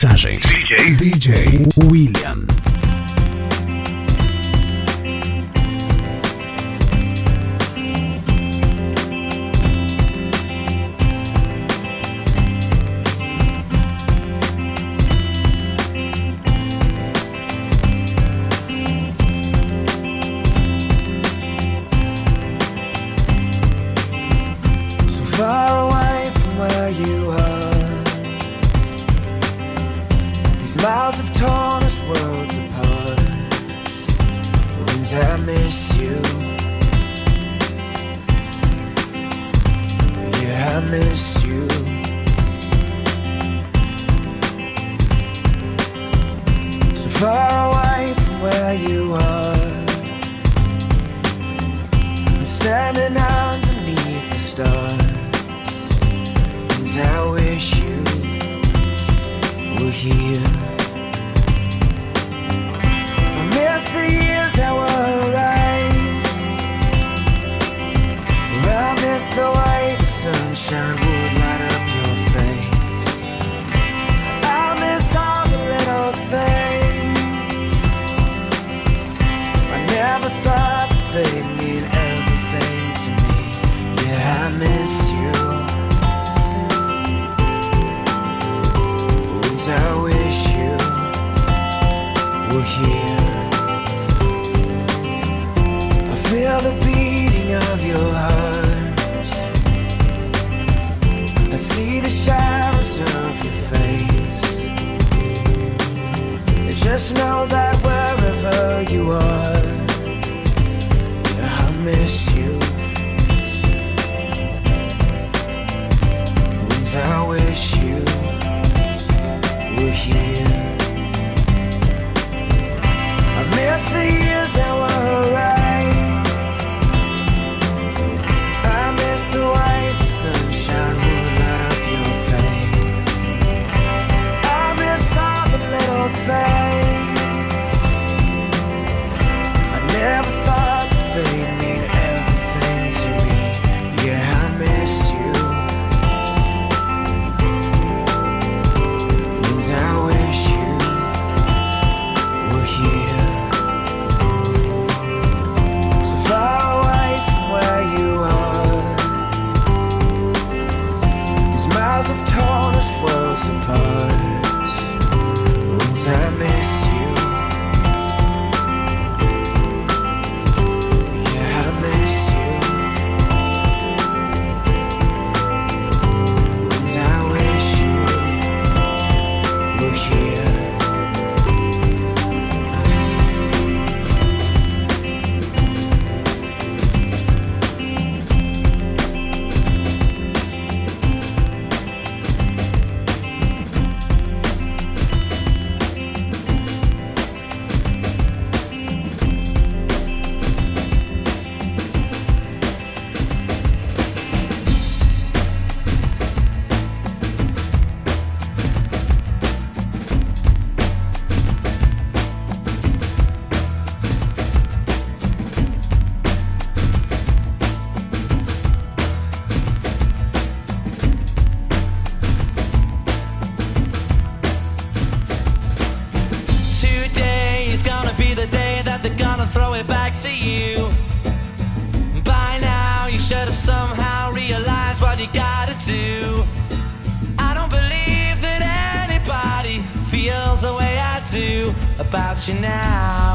Mixagens DJ DJ William. Miss you. Now.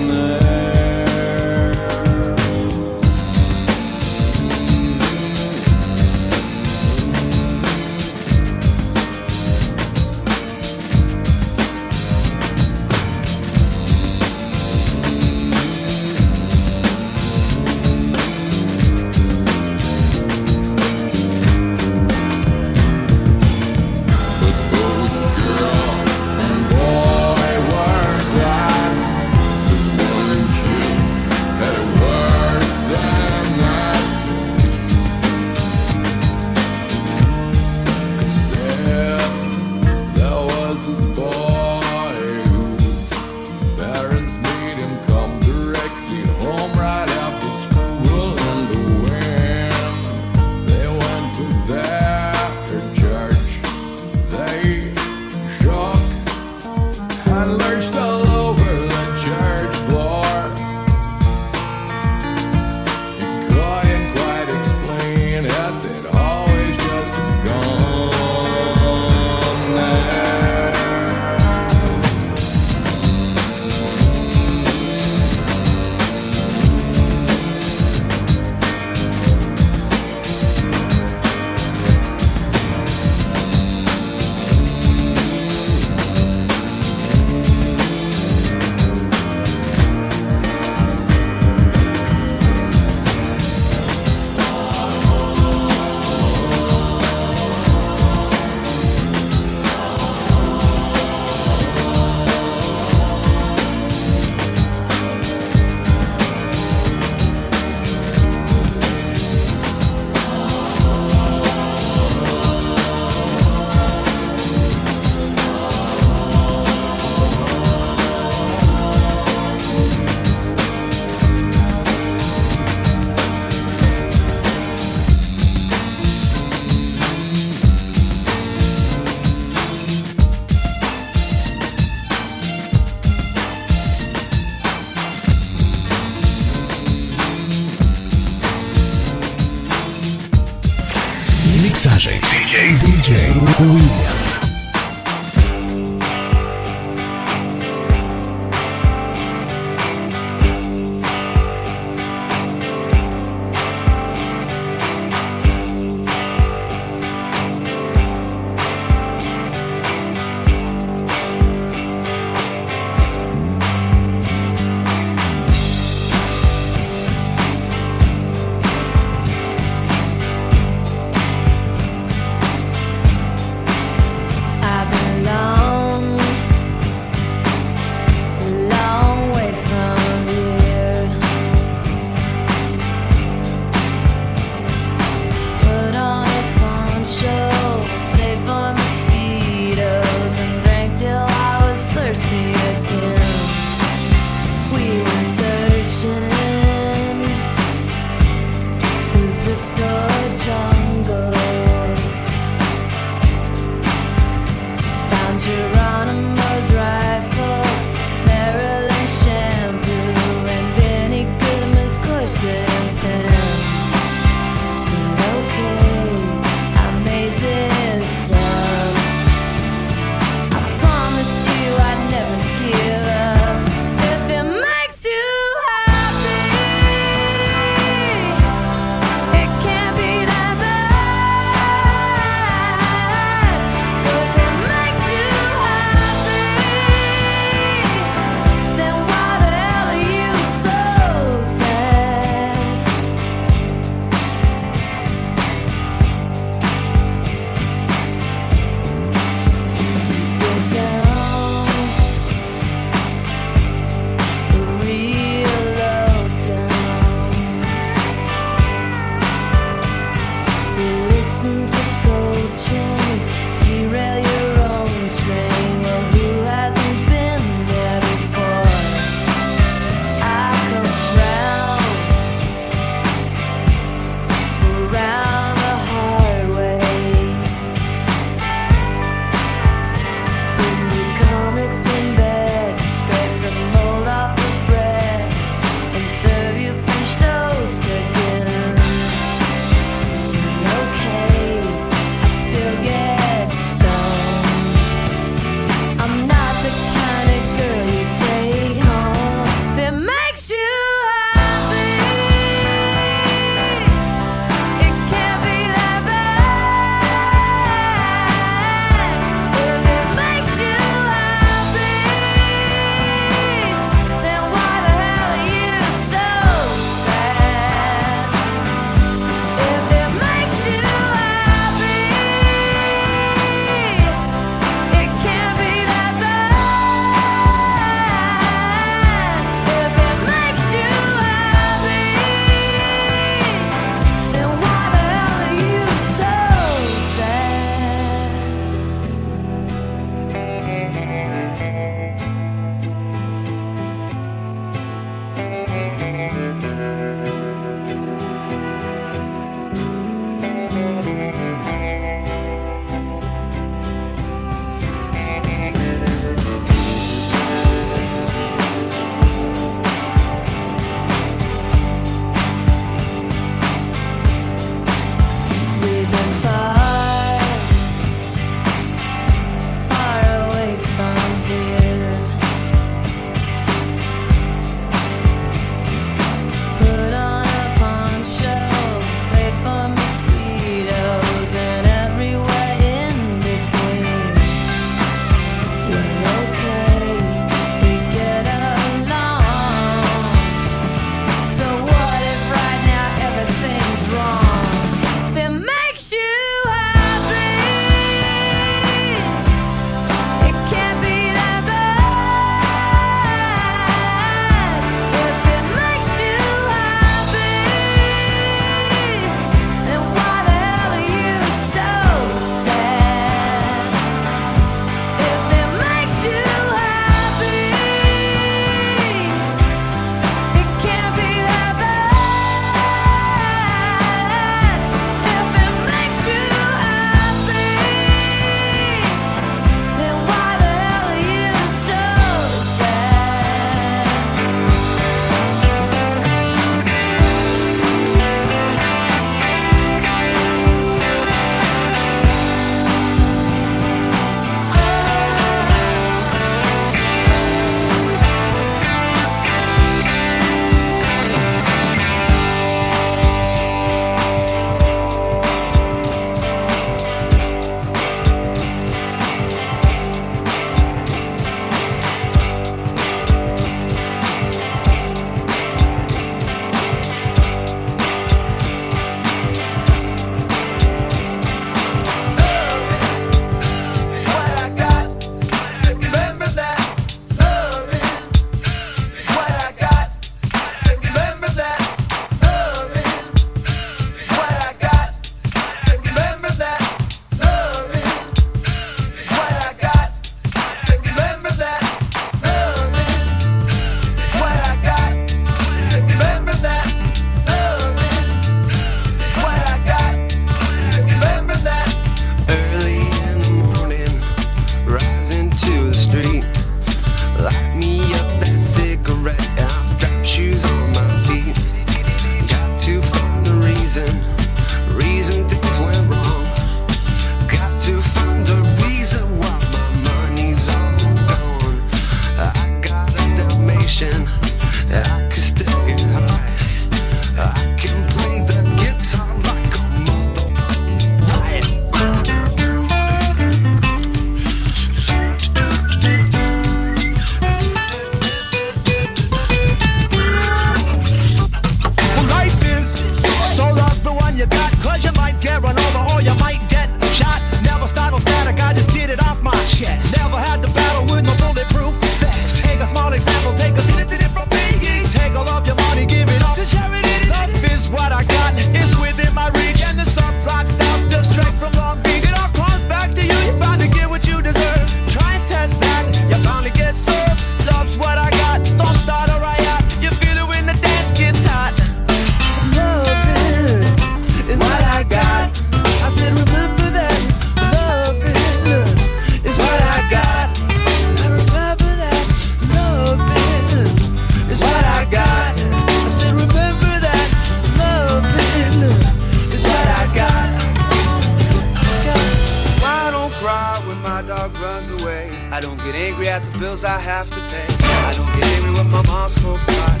my dog runs away. I don't get angry at the bills I have to pay. I don't get angry when my mom smokes pot.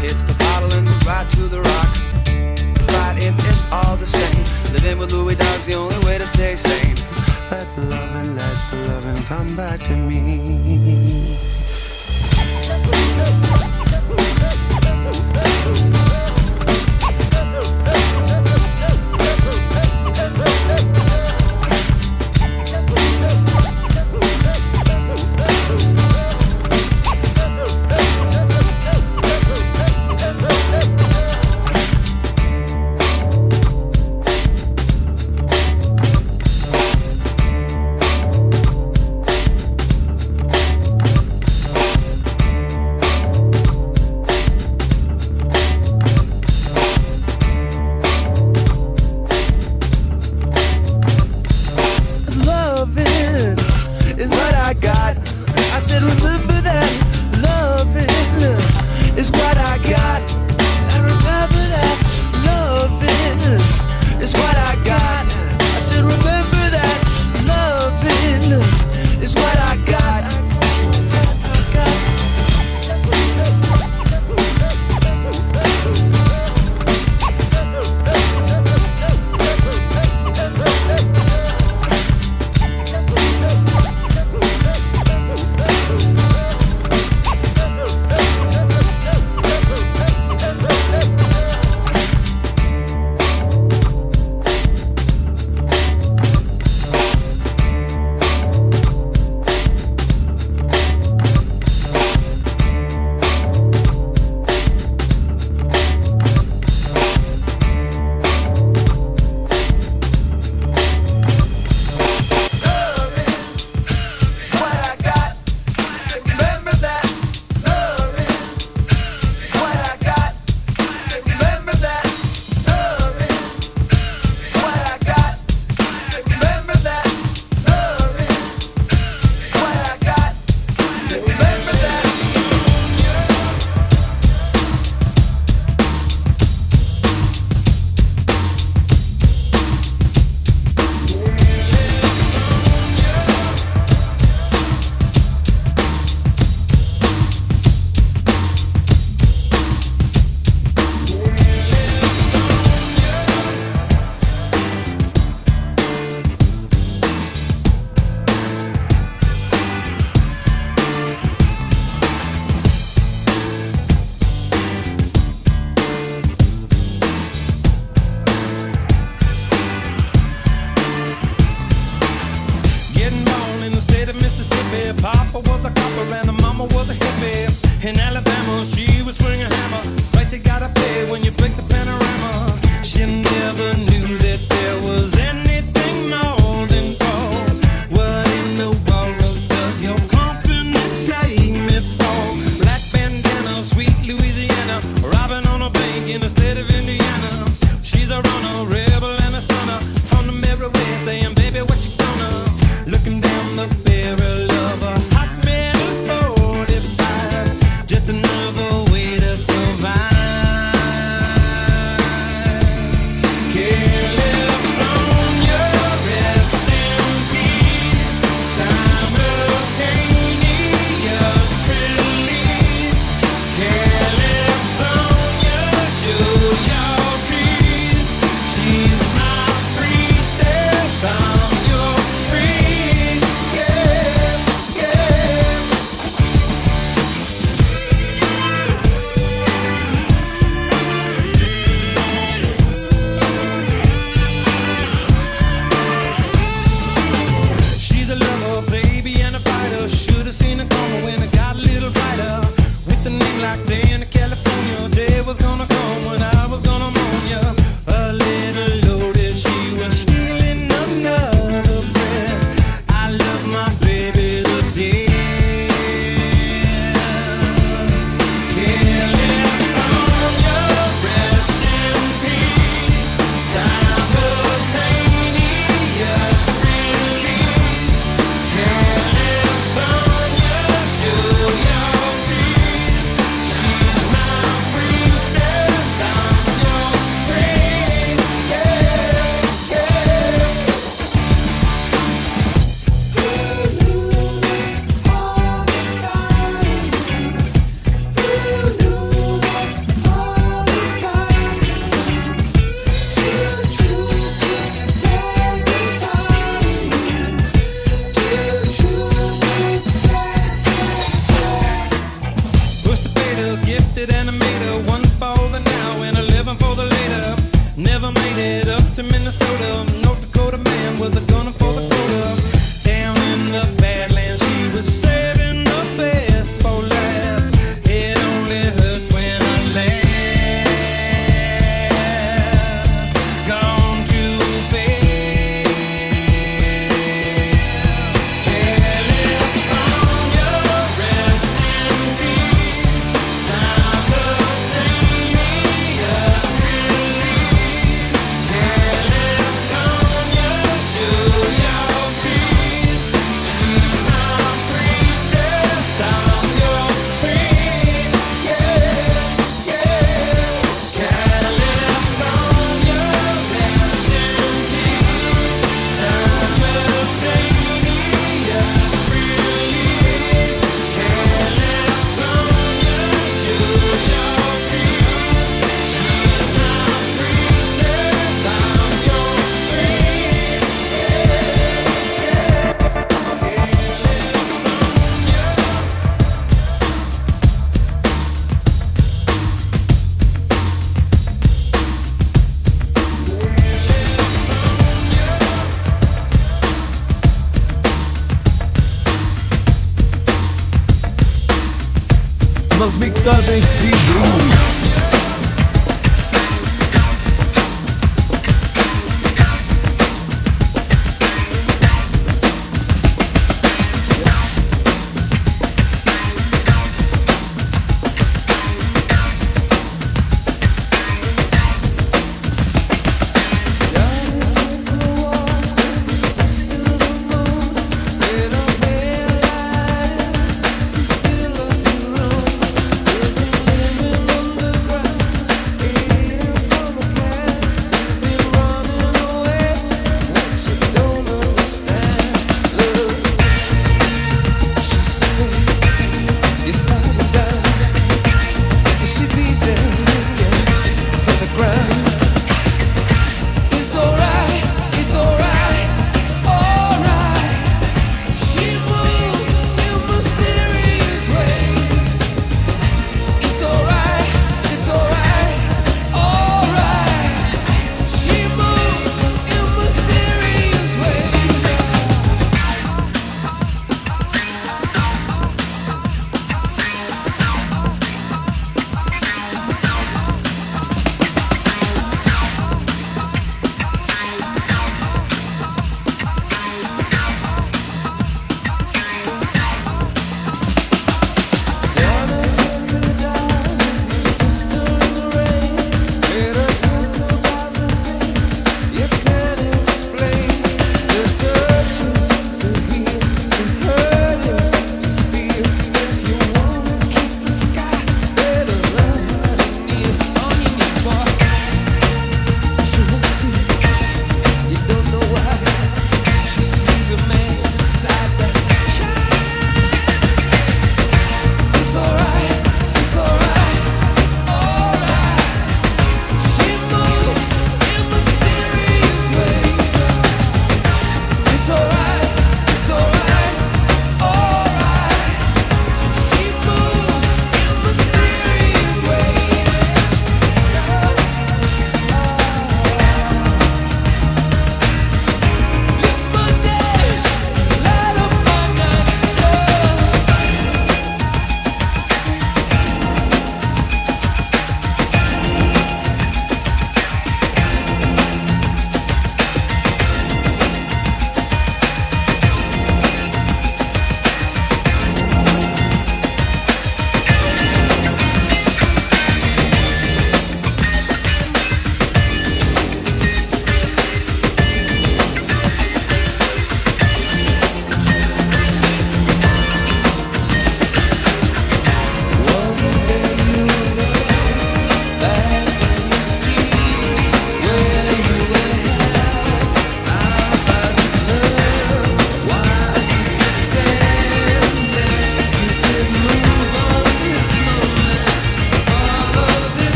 Hits the bottle and goes right to the rock. But it is all the same. Living with Louis Dog's the only way to stay sane. Let the loving, let the loving come back to me.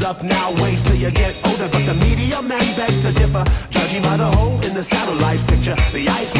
hold up now, wait till you get older. But the media man begs to differ, judging by the hole in the satellite picture. The ice.